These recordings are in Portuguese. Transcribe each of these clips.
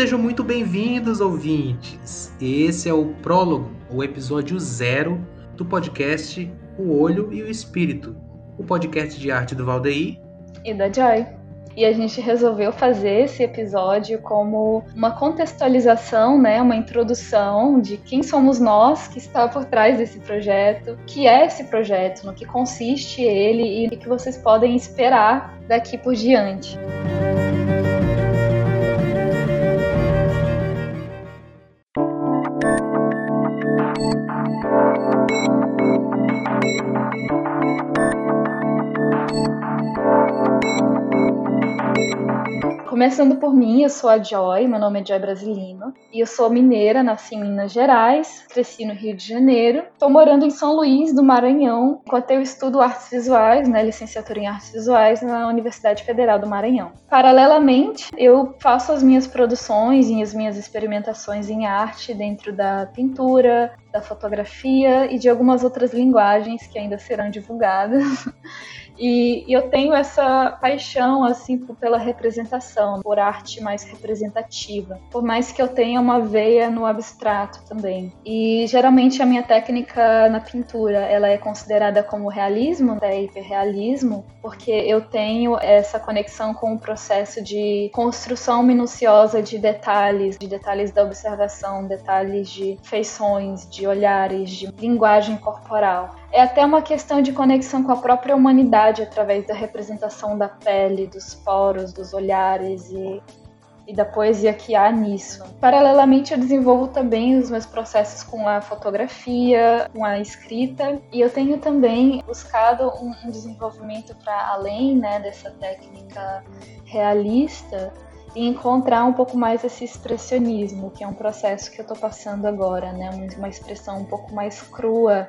sejam muito bem-vindos, ouvintes. Esse é o prólogo, o episódio zero do podcast O Olho e o Espírito, o podcast de arte do Valdeir e da Joy. E a gente resolveu fazer esse episódio como uma contextualização, né, uma introdução de quem somos nós que está por trás desse projeto, que é esse projeto, no que consiste ele e o que vocês podem esperar daqui por diante. Começando por mim, eu sou a Joy, meu nome é Joy Brasilino, e eu sou mineira, nasci em Minas Gerais, cresci no Rio de Janeiro, estou morando em São Luís do Maranhão, enquanto eu estudo artes visuais, né, licenciatura em artes visuais na Universidade Federal do Maranhão. Paralelamente, eu faço as minhas produções e as minhas experimentações em arte dentro da pintura, da fotografia e de algumas outras linguagens que ainda serão divulgadas. E, eu tenho essa paixão assim pela representação, por arte mais representativa, por mais que eu tenha uma veia no abstrato também. E geralmente a minha técnica na pintura, ela é considerada como realismo, né, hiperrealismo, porque eu tenho essa conexão com o processo de construção minuciosa de detalhes, de detalhes da observação, detalhes de feições, de olhares, de linguagem corporal é até uma questão de conexão com a própria humanidade através da representação da pele, dos poros, dos olhares e, e da poesia que há nisso. Paralelamente, eu desenvolvo também os meus processos com a fotografia, com a escrita, e eu tenho também buscado um, um desenvolvimento para além né, dessa técnica realista e encontrar um pouco mais esse expressionismo, que é um processo que eu estou passando agora, né? Uma expressão um pouco mais crua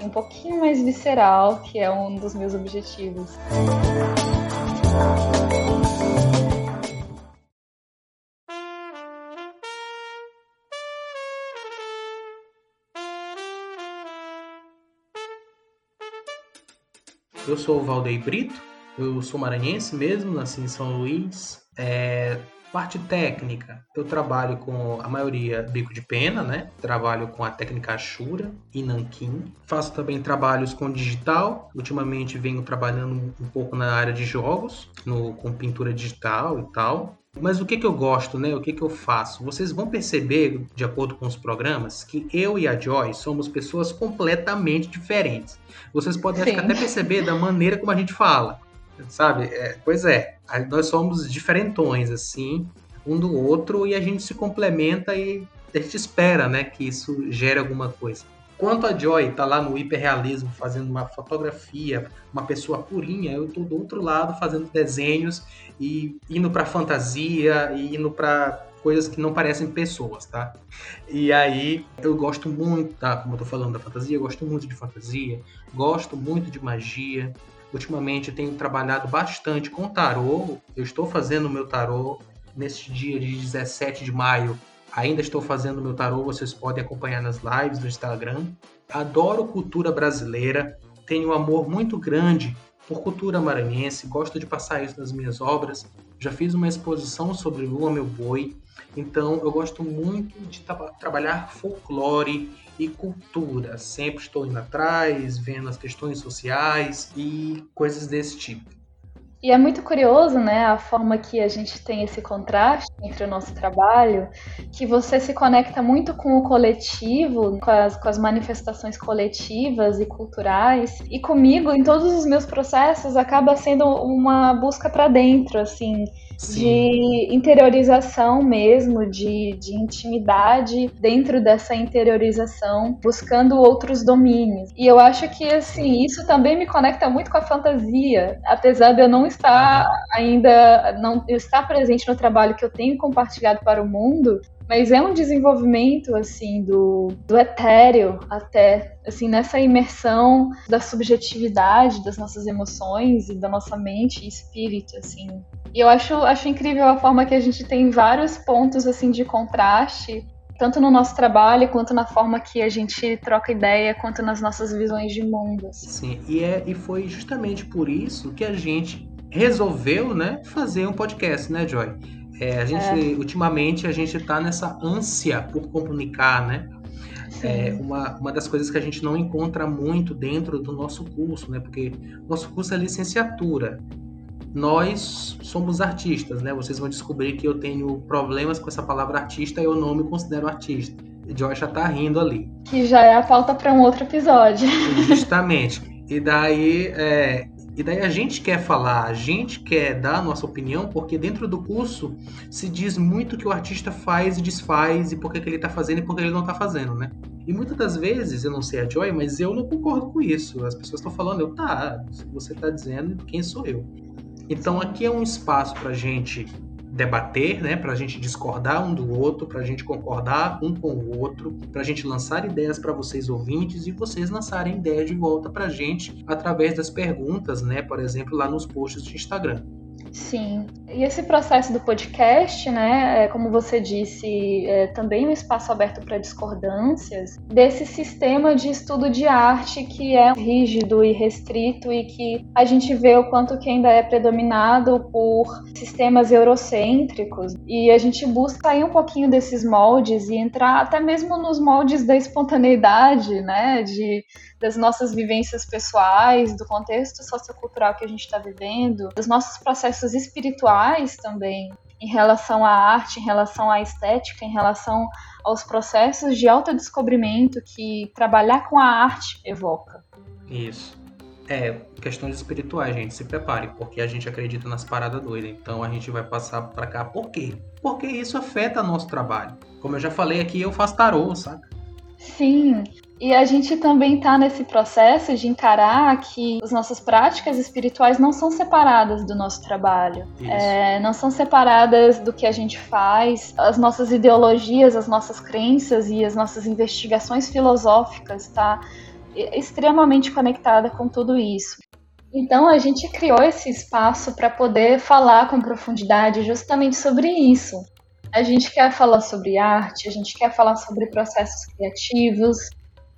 um pouquinho mais visceral, que é um dos meus objetivos. Eu sou o Valdeir Brito, eu sou maranhense mesmo, nasci em São Luís. É, Parte técnica, eu trabalho com a maioria bico de pena, né? Trabalho com a técnica Ashura e Nankin. Faço também trabalhos com digital. Ultimamente venho trabalhando um pouco na área de jogos, no, com pintura digital e tal. Mas o que, que eu gosto, né? O que, que eu faço? Vocês vão perceber, de acordo com os programas, que eu e a Joy somos pessoas completamente diferentes. Vocês podem até perceber da maneira como a gente fala sabe? É, pois é, nós somos diferentões, assim, um do outro, e a gente se complementa e a gente espera, né, que isso gere alguma coisa. Enquanto a Joy tá lá no hiperrealismo fazendo uma fotografia, uma pessoa purinha, eu tô do outro lado fazendo desenhos e indo para fantasia e indo para coisas que não parecem pessoas, tá? E aí eu gosto muito, tá? Como eu tô falando da fantasia, eu gosto muito de fantasia, gosto muito de magia, Ultimamente eu tenho trabalhado bastante com tarô. Eu estou fazendo o meu tarô neste dia de 17 de maio. Ainda estou fazendo o meu tarô, vocês podem acompanhar nas lives do Instagram. Adoro cultura brasileira, tenho um amor muito grande por cultura maranhense, gosto de passar isso nas minhas obras. Já fiz uma exposição sobre Lua Meu Boi, então eu gosto muito de tra trabalhar folclore e cultura. Sempre estou indo atrás, vendo as questões sociais e coisas desse tipo. E é muito curioso, né, a forma que a gente tem esse contraste entre o nosso trabalho, que você se conecta muito com o coletivo, com as, com as manifestações coletivas e culturais, e comigo, em todos os meus processos, acaba sendo uma busca para dentro, assim, Sim. de interiorização mesmo, de, de intimidade dentro dessa interiorização, buscando outros domínios. E eu acho que, assim, isso também me conecta muito com a fantasia, apesar de eu não estar ainda, não estar presente no trabalho que eu tenho compartilhado para o mundo, mas é um desenvolvimento assim do, do etéreo até assim nessa imersão da subjetividade das nossas emoções e da nossa mente e espírito assim e eu acho, acho incrível a forma que a gente tem vários pontos assim de contraste, tanto no nosso trabalho, quanto na forma que a gente troca ideia, quanto nas nossas visões de mundo. Assim. Sim, e, é, e foi justamente por isso que a gente resolveu né, fazer um podcast, né, Joy? É, a gente, é. ultimamente, a gente está nessa ânsia por comunicar, né? É uma, uma das coisas que a gente não encontra muito dentro do nosso curso, né? Porque nosso curso é licenciatura. Nós somos artistas, né? Vocês vão descobrir que eu tenho problemas com essa palavra artista e eu não me considero artista. Joy já tá rindo ali. Que já é a pauta para um outro episódio. Justamente. E daí, é, e daí a gente quer falar, a gente quer dar a nossa opinião, porque dentro do curso se diz muito que o artista faz e desfaz, e por que, que ele está fazendo e por que ele não está fazendo, né? E muitas das vezes, eu não sei a Joy, mas eu não concordo com isso. As pessoas estão falando, eu, tá, você está dizendo, quem sou eu? Então aqui é um espaço para gente debater, né, para a gente discordar um do outro, para a gente concordar um com o outro, para a gente lançar ideias para vocês ouvintes e vocês lançarem ideias de volta para a gente através das perguntas, né, por exemplo, lá nos posts de Instagram. Sim. E esse processo do podcast, né, é, como você disse, é também um espaço aberto para discordâncias desse sistema de estudo de arte que é rígido e restrito e que a gente vê o quanto que ainda é predominado por sistemas eurocêntricos e a gente busca sair um pouquinho desses moldes e entrar até mesmo nos moldes da espontaneidade, né, de das nossas vivências pessoais, do contexto sociocultural que a gente está vivendo, dos nossos processos espirituais também, em relação à arte, em relação à estética, em relação aos processos de autodescobrimento que trabalhar com a arte evoca. Isso. É, questões espirituais, gente, se prepare, porque a gente acredita nas paradas doidas. Então a gente vai passar para cá. Por quê? Porque isso afeta nosso trabalho. Como eu já falei aqui, eu faço tarô, saca? Sim, e a gente também está nesse processo de encarar que as nossas práticas espirituais não são separadas do nosso trabalho, é, não são separadas do que a gente faz, as nossas ideologias, as nossas crenças e as nossas investigações filosóficas está extremamente conectada com tudo isso. Então a gente criou esse espaço para poder falar com profundidade justamente sobre isso. A gente quer falar sobre arte, a gente quer falar sobre processos criativos,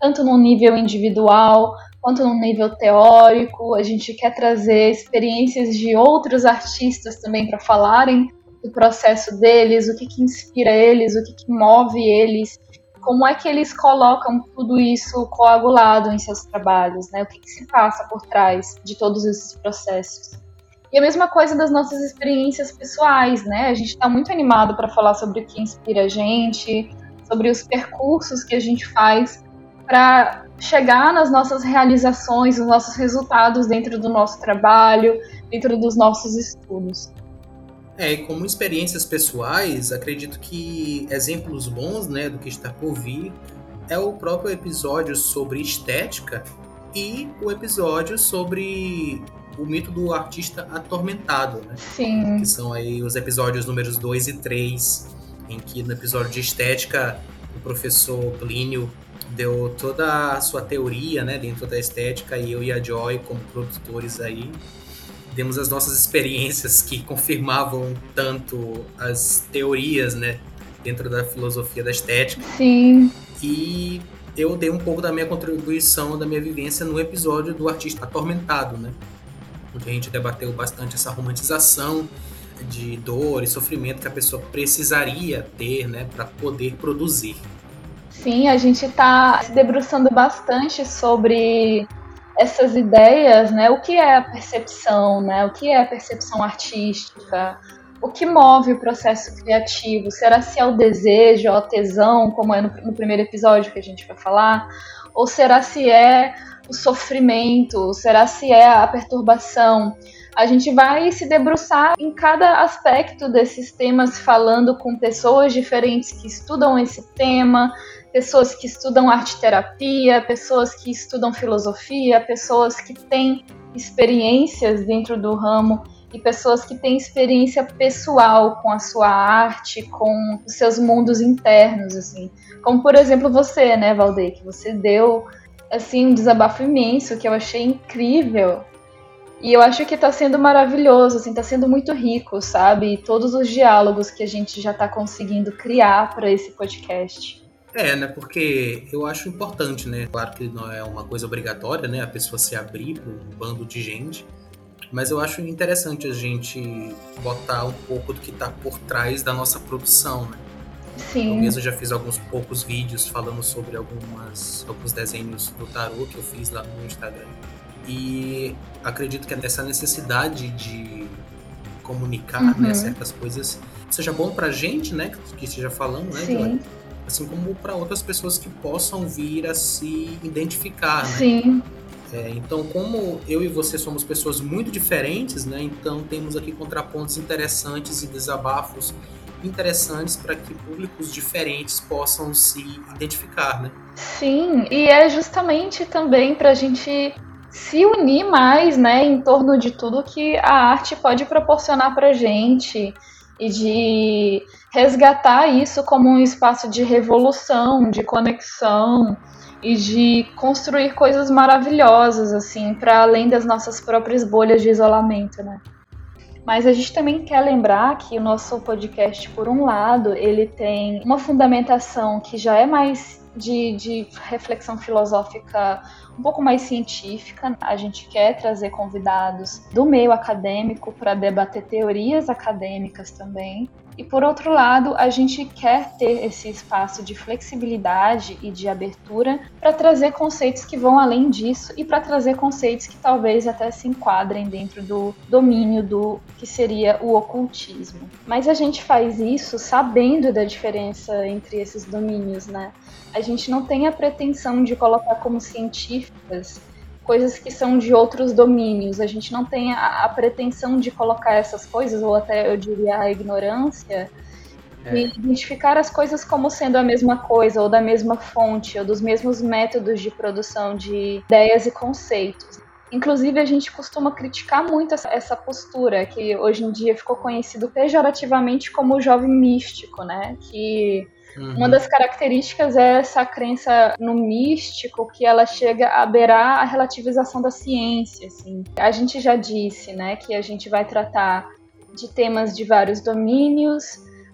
tanto no nível individual quanto no nível teórico. A gente quer trazer experiências de outros artistas também para falarem do processo deles, o que, que inspira eles, o que, que move eles, como é que eles colocam tudo isso coagulado em seus trabalhos, né? O que, que se passa por trás de todos esses processos. E a mesma coisa das nossas experiências pessoais, né? A gente está muito animado para falar sobre o que inspira a gente, sobre os percursos que a gente faz para chegar nas nossas realizações, nos nossos resultados dentro do nosso trabalho, dentro dos nossos estudos. É, e como experiências pessoais, acredito que exemplos bons, né, do que está por vir é o próprio episódio sobre estética e o episódio sobre o mito do artista atormentado, né? Sim. Que são aí os episódios números 2 e 3, em que no episódio de estética o professor Plínio deu toda a sua teoria, né, dentro da estética e eu e a Joy como produtores aí demos as nossas experiências que confirmavam tanto as teorias, né, dentro da filosofia da estética. Sim. E eu dei um pouco da minha contribuição, da minha vivência no episódio do artista atormentado, né, onde a gente debateu bastante essa romantização de dor e sofrimento que a pessoa precisaria ter, né, para poder produzir. Sim, a gente está se debruçando bastante sobre essas ideias, né? O que é a percepção, né? O que é a percepção artística? O que move o processo criativo? Será se é o desejo, a tesão, como é no, no primeiro episódio que a gente vai falar? Ou será se é o sofrimento? Será se é a perturbação? A gente vai se debruçar em cada aspecto desses temas, falando com pessoas diferentes que estudam esse tema, pessoas que estudam arte terapia, pessoas que estudam filosofia, pessoas que têm experiências dentro do ramo e pessoas que têm experiência pessoal com a sua arte, com os seus mundos internos, assim. Como por exemplo você, né, Valdeir, que você deu assim um desabafo imenso que eu achei incrível. E eu acho que está sendo maravilhoso, assim, tá sendo muito rico, sabe? Todos os diálogos que a gente já está conseguindo criar para esse podcast. É, né? Porque eu acho importante, né? Claro que não é uma coisa obrigatória, né? A pessoa se abrir para um bando de gente. Mas eu acho interessante a gente botar um pouco do que está por trás da nossa produção, né? Sim. Eu mesmo já fiz alguns poucos vídeos falando sobre algumas, alguns desenhos do tarô que eu fiz lá no Instagram. E acredito que essa necessidade de comunicar né, uhum. né, certas coisas seja bom pra gente, né? Que esteja falando, né, Sim. Assim como para outras pessoas que possam vir a se identificar, né? Sim. É, então, como eu e você somos pessoas muito diferentes, né? Então temos aqui contrapontos interessantes e desabafos interessantes para que públicos diferentes possam se identificar, né? Sim, e é justamente também para a gente se unir mais, né, em torno de tudo que a arte pode proporcionar para gente e de resgatar isso como um espaço de revolução, de conexão e de construir coisas maravilhosas assim para além das nossas próprias bolhas de isolamento, né? Mas a gente também quer lembrar que o nosso podcast, por um lado, ele tem uma fundamentação que já é mais de, de reflexão filosófica um pouco mais científica. A gente quer trazer convidados do meio acadêmico para debater teorias acadêmicas também. E por outro lado, a gente quer ter esse espaço de flexibilidade e de abertura para trazer conceitos que vão além disso e para trazer conceitos que talvez até se enquadrem dentro do domínio do que seria o ocultismo. Mas a gente faz isso sabendo da diferença entre esses domínios, né? A gente não tem a pretensão de colocar como científicas coisas que são de outros domínios. A gente não tem a, a pretensão de colocar essas coisas, ou até eu diria a ignorância, é. e identificar as coisas como sendo a mesma coisa, ou da mesma fonte, ou dos mesmos métodos de produção de ideias e conceitos. Inclusive, a gente costuma criticar muito essa postura, que hoje em dia ficou conhecido pejorativamente como o jovem místico, né? Que Uhum. Uma das características é essa crença no místico que ela chega a beirar a relativização da ciência. Assim. A gente já disse né, que a gente vai tratar de temas de vários domínios.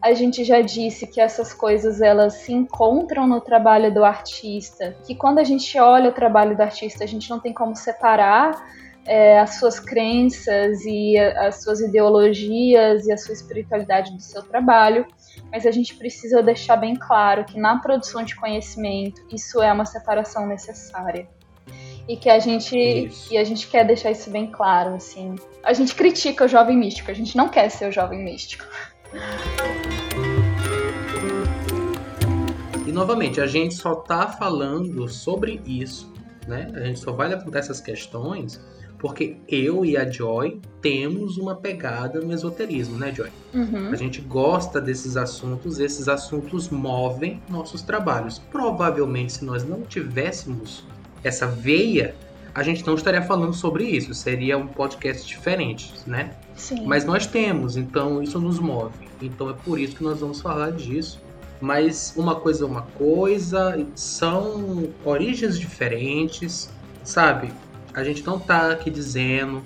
A gente já disse que essas coisas elas se encontram no trabalho do artista, que quando a gente olha o trabalho do artista, a gente não tem como separar é, as suas crenças e as suas ideologias e a sua espiritualidade do seu trabalho mas a gente precisa deixar bem claro que na produção de conhecimento isso é uma separação necessária. E que a gente isso. e a gente quer deixar isso bem claro, assim. A gente critica o jovem místico, a gente não quer ser o jovem místico. E novamente, a gente só tá falando sobre isso, né? A gente só vai levantar essas questões porque eu e a Joy temos uma pegada no esoterismo, né, Joy? Uhum. A gente gosta desses assuntos, esses assuntos movem nossos trabalhos. Provavelmente, se nós não tivéssemos essa veia, a gente não estaria falando sobre isso. Seria um podcast diferente, né? Sim. Mas nós temos, então isso nos move. Então é por isso que nós vamos falar disso. Mas uma coisa é uma coisa, são origens diferentes, sabe? A gente não está aqui dizendo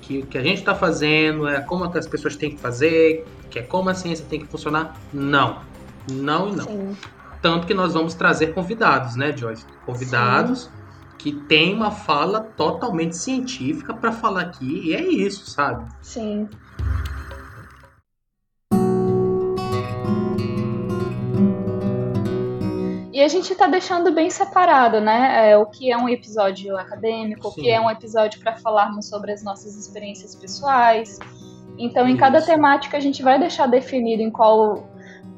que o que a gente está fazendo é como as pessoas têm que fazer, que é como a ciência tem que funcionar. Não. Não e não. Sim. Tanto que nós vamos trazer convidados, né, Joyce? Convidados Sim. que têm uma fala totalmente científica para falar aqui, e é isso, sabe? Sim. E a gente está deixando bem separado, né? É, o que é um episódio acadêmico, Sim. o que é um episódio para falarmos sobre as nossas experiências pessoais. Então, em cada temática, a gente vai deixar definido em qual,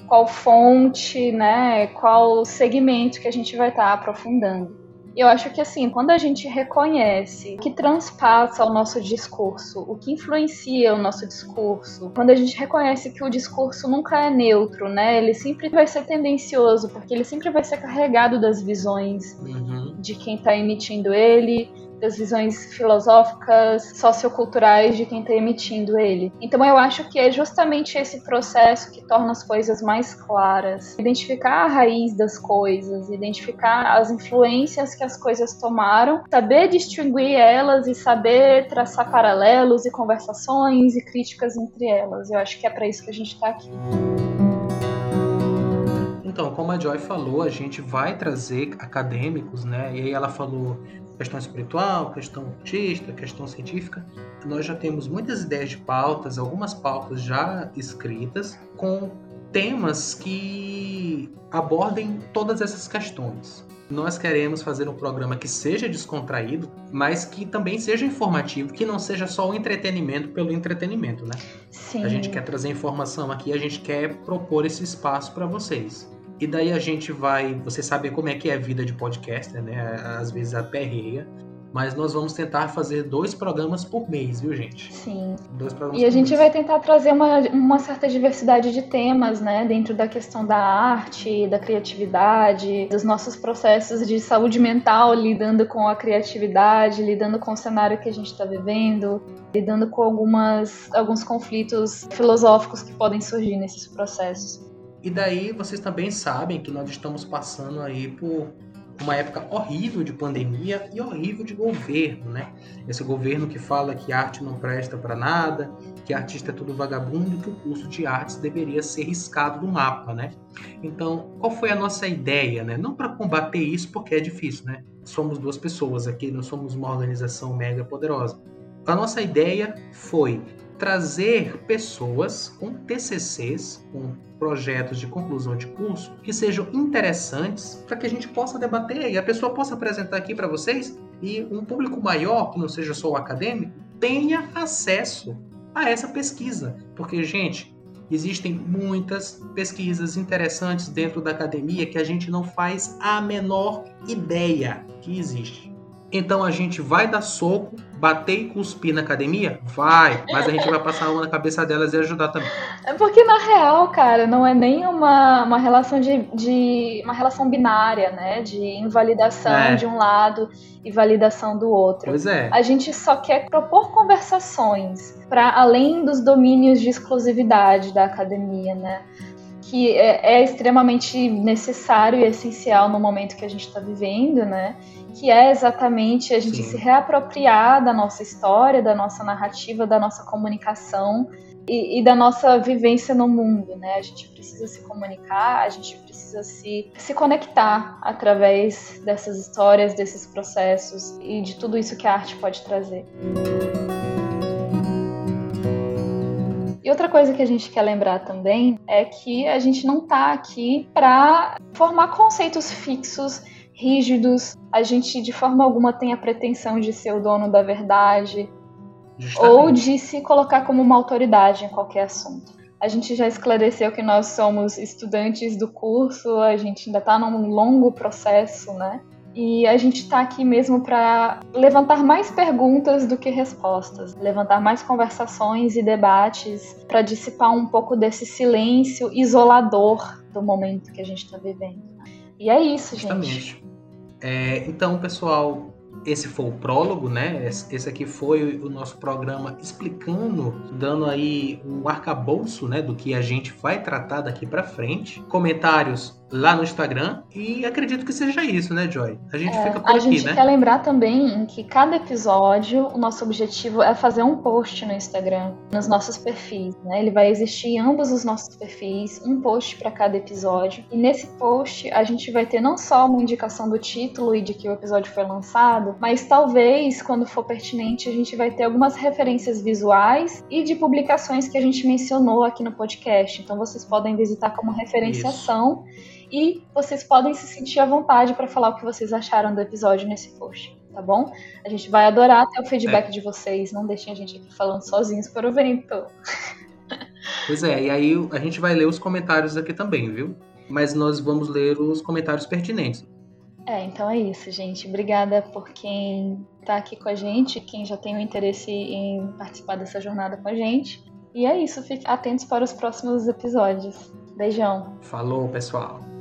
qual fonte, né? Qual segmento que a gente vai estar tá aprofundando. Eu acho que assim, quando a gente reconhece o que transpassa o nosso discurso, o que influencia o nosso discurso, quando a gente reconhece que o discurso nunca é neutro, né? Ele sempre vai ser tendencioso, porque ele sempre vai ser carregado das visões uhum. de quem está emitindo ele, das visões filosóficas, socioculturais de quem está emitindo ele. Então eu acho que é justamente esse processo que torna as coisas mais claras. Identificar a raiz das coisas, identificar as influências que as coisas tomaram, saber distinguir elas e saber traçar paralelos e conversações e críticas entre elas. Eu acho que é para isso que a gente está aqui. Então, como a Joy falou, a gente vai trazer acadêmicos, né? E aí ela falou questão espiritual, questão artística, questão científica. Nós já temos muitas ideias de pautas, algumas pautas já escritas, com temas que abordem todas essas questões. Nós queremos fazer um programa que seja descontraído, mas que também seja informativo, que não seja só o entretenimento pelo entretenimento, né? Sim. A gente quer trazer informação aqui, a gente quer propor esse espaço para vocês. E daí a gente vai, você sabe como é que é a vida de podcaster, né? Às vezes aperreia, mas nós vamos tentar fazer dois programas por mês, viu, gente? Sim. Dois programas E a gente mês. vai tentar trazer uma, uma certa diversidade de temas, né? Dentro da questão da arte, da criatividade, dos nossos processos de saúde mental, lidando com a criatividade, lidando com o cenário que a gente está vivendo, lidando com algumas, alguns conflitos filosóficos que podem surgir nesses processos. E daí vocês também sabem que nós estamos passando aí por uma época horrível de pandemia e horrível de governo, né? Esse governo que fala que arte não presta para nada, que artista é tudo vagabundo, que o curso de artes deveria ser riscado do mapa, né? Então, qual foi a nossa ideia, né? Não para combater isso, porque é difícil, né? Somos duas pessoas aqui, não somos uma organização mega poderosa. A nossa ideia foi trazer pessoas com TCCs, com projetos de conclusão de curso, que sejam interessantes para que a gente possa debater e a pessoa possa apresentar aqui para vocês e um público maior, que não seja só o acadêmico, tenha acesso a essa pesquisa. Porque, gente, existem muitas pesquisas interessantes dentro da academia que a gente não faz a menor ideia que existe. Então a gente vai dar soco, bater e cuspir na academia? Vai, mas a gente vai passar a mão na cabeça delas e ajudar também. É porque na real, cara, não é nem uma, uma relação de, de uma relação binária, né? De invalidação É. de um lado e validação do outro. Pois é. A gente só quer propor conversações para além dos domínios de exclusividade da academia, né? Que é, é extremamente necessário e essencial no momento que a gente está vivendo, né? Que é exatamente a gente Sim. se reapropriar da nossa história, da nossa narrativa, da nossa comunicação e, e da nossa vivência no mundo, né? A gente precisa se comunicar, a gente precisa se, se conectar através dessas histórias, desses processos e de tudo isso que a arte pode trazer. E outra coisa que a gente quer lembrar também é que a gente não está aqui para formar conceitos fixos, rígidos. A gente de forma alguma tem a pretensão de ser o dono da verdade, Justamente. ou de se colocar como uma autoridade em qualquer assunto. A gente já esclareceu que nós somos estudantes do curso, a gente ainda está num longo processo, né? E a gente está aqui mesmo para levantar mais perguntas do que respostas, levantar mais conversações e debates para dissipar um pouco desse silêncio isolador do momento que a gente está vivendo. E é isso, gente. Justamente. É, então, pessoal, esse foi o prólogo, né? Esse aqui foi o nosso programa explicando, dando aí um arcabouço, né, do que a gente vai tratar daqui pra frente. Comentários lá no Instagram e acredito que seja isso, né, Joy? A gente fica por É, A aqui, gente né? quer lembrar também que cada episódio, o nosso objetivo é fazer um post no Instagram, nos nossos perfis, né? Ele vai existir em ambos os nossos perfis, um post para cada episódio. E nesse post a gente vai ter não só uma indicação do título e de que o episódio foi lançado, mas talvez, quando for pertinente, a gente vai ter algumas referências visuais e de publicações que a gente mencionou aqui no podcast. Então vocês podem visitar como referenciação e vocês podem se sentir à vontade para falar o que vocês acharam do episódio nesse post, tá bom? A gente vai adorar ter o feedback de vocês, não deixem a gente aqui falando sozinhos para o vento. Pois é, e aí a gente vai ler os comentários aqui também, viu? Mas nós vamos ler os comentários pertinentes. É, então é isso, gente. Obrigada por quem tá aqui com a gente, quem já tem o interesse em participar dessa jornada com a gente. E é isso, fiquem atentos para os próximos episódios. Beijão! Falou, pessoal!